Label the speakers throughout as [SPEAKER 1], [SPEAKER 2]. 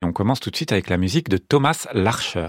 [SPEAKER 1] On commence tout de suite avec la musique de Thomas Larcher.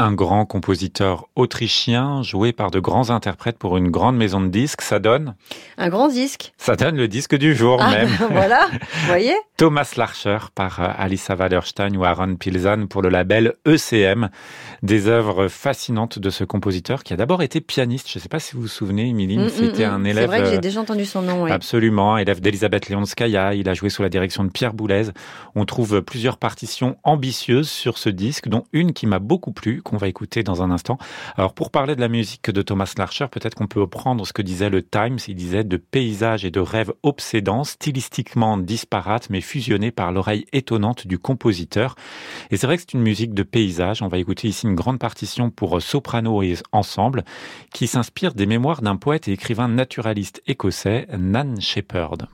[SPEAKER 1] Un grand compositeur autrichien joué par de grands interprètes pour une grande maison de disques. Ça donne
[SPEAKER 2] Un grand disque.
[SPEAKER 1] Ça donne le disque du jour
[SPEAKER 2] Ah,
[SPEAKER 1] même.
[SPEAKER 2] ben voilà, vous voyez
[SPEAKER 1] Thomas Larcher par euh, Alissa Wallerstein ou Aaron Pilzan pour le label ECM. Des œuvres fascinantes de ce compositeur qui a d'abord été pianiste. Je ne sais pas si vous vous souvenez, Emilie,
[SPEAKER 2] Mm,
[SPEAKER 1] c'était
[SPEAKER 2] mm,
[SPEAKER 1] un
[SPEAKER 2] mm.
[SPEAKER 1] élève.
[SPEAKER 2] C'est vrai que j'ai
[SPEAKER 1] euh,
[SPEAKER 2] déjà entendu son nom, oui.
[SPEAKER 1] Absolument, élève d'Elisabeth Leonskaya, il a joué sous la direction de Pierre Boulez. On trouve plusieurs partitions ambitieuses sur ce disque, dont une qui m'a beaucoup plu, qu'on va écouter dans un instant. Alors pour parler de la musique de Thomas Larcher, peut-être qu'on peut reprendre ce que disait le Times, il disait de paysages et de rêves obsédants, stylistiquement disparates, mais fusionnés par l'oreille étonnante du compositeur. Et c'est vrai que c'est une musique de paysage, on va écouter ici une grande partition pour soprano et ensemble, qui s'inspire des mémoires d'un poète et écrivain naturaliste écossais, Nan Shepherd.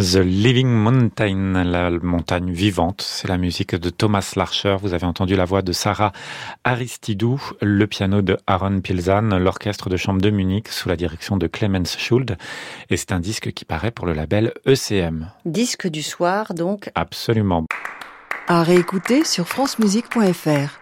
[SPEAKER 1] The Living Mountain, la montagne vivante, c'est la musique de Thomas Larcher. Vous avez entendu la voix de Sarah Aristidou, le piano de Aaron Pilzan, l'orchestre de chambre de Munich sous la direction de Clemens Schuld. Et c'est un disque qui paraît pour le label ECM.
[SPEAKER 2] Disque du soir, donc.
[SPEAKER 1] Absolument.
[SPEAKER 3] À réécouter sur francemusique.fr.